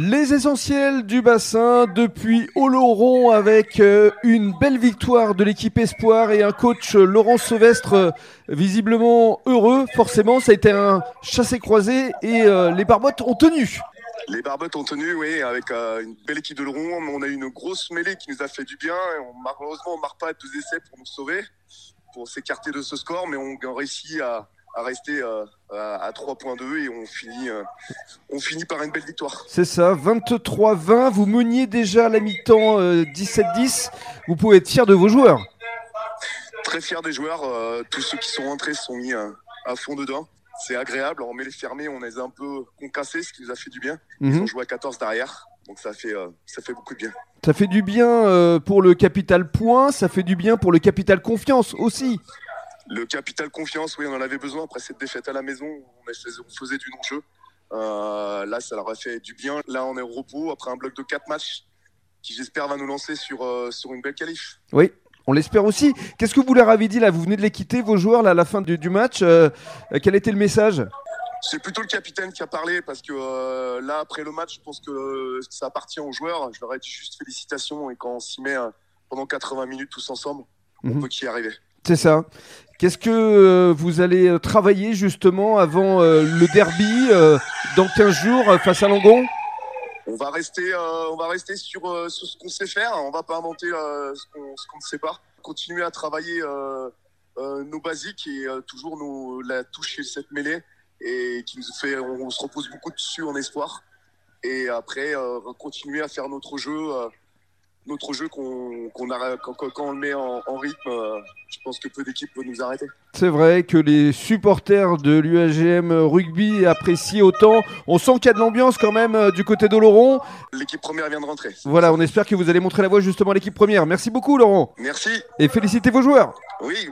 Les essentiels du bassin depuis Oloron avec euh, une belle victoire de l'équipe Espoir et un coach euh, Laurent Sauvestre euh, visiblement heureux. Forcément, ça a été un chassé-croisé et les Barbottes ont tenu. Les Barbottes ont tenu, oui, avec une belle équipe de Oloron. On a eu une grosse mêlée qui nous a fait du bien. On, malheureusement, on ne marque pas 12 essais pour nous sauver, pour s'écarter de ce score, mais on a réussi à, à rester euh, à 3.2 et on finit, euh, on finit par une belle victoire. C'est ça, 23-20. Vous meniez déjà à la mi-temps 17-10. Euh, vous pouvez être fier de vos joueurs. Très fier des joueurs. tous ceux qui sont rentrés sont mis à fond dedans. C'est agréable. On met les fermés, on les a un peu concassés, ce qui nous a fait du bien. Ils mhm. ont joué à 14 derrière. Donc ça fait, ça fait beaucoup de bien. Ça fait du bien pour le capital point, ça fait du bien pour le capital confiance aussi. Le capital confiance, oui, on en avait besoin après cette défaite à la maison. On faisait du non-jeu. Euh, là, ça leur a fait du bien. Là, on est au repos après un bloc de 4 matchs qui, j'espère, va nous lancer sur, euh, sur une belle qualif. Oui, on l'espère aussi. Qu'est-ce que vous leur avez dit là Vous venez de les quitter, vos joueurs, là, à la fin du, du match. Euh, quel était le message? C'est plutôt le capitaine qui a parlé parce que là, après le match, je pense que ça appartient aux joueurs. Je leur ai dit juste félicitations et quand on s'y met pendant 80 minutes tous ensemble, on mhm. peut y arriver. C'est ça. Qu'est-ce que euh, vous allez euh, travailler justement avant euh, le derby dans 15 jours face à Langon? On va rester, on va rester sur, ce qu'on sait faire. On va pas inventer ce qu'on ne sait pas. Continuer à travailler nos basiques et toujours nos, la touche et cette mêlée et qui nous fait, on, se repose beaucoup dessus en espoir. Et après, continuer à faire notre jeu notre jeu qu'on quand, on le met en, rythme, euh, je pense que peu d'équipes peuvent nous arrêter. C'est vrai que les supporters de l'UAGM rugby apprécient autant. On sent qu'il y a de l'ambiance quand même euh, du côté d'Oloron. L'équipe première vient de rentrer. Voilà, on espère que vous allez montrer la voie justement à l'équipe première. Merci beaucoup Laurent. Merci. Et félicitez vos joueurs. Oui.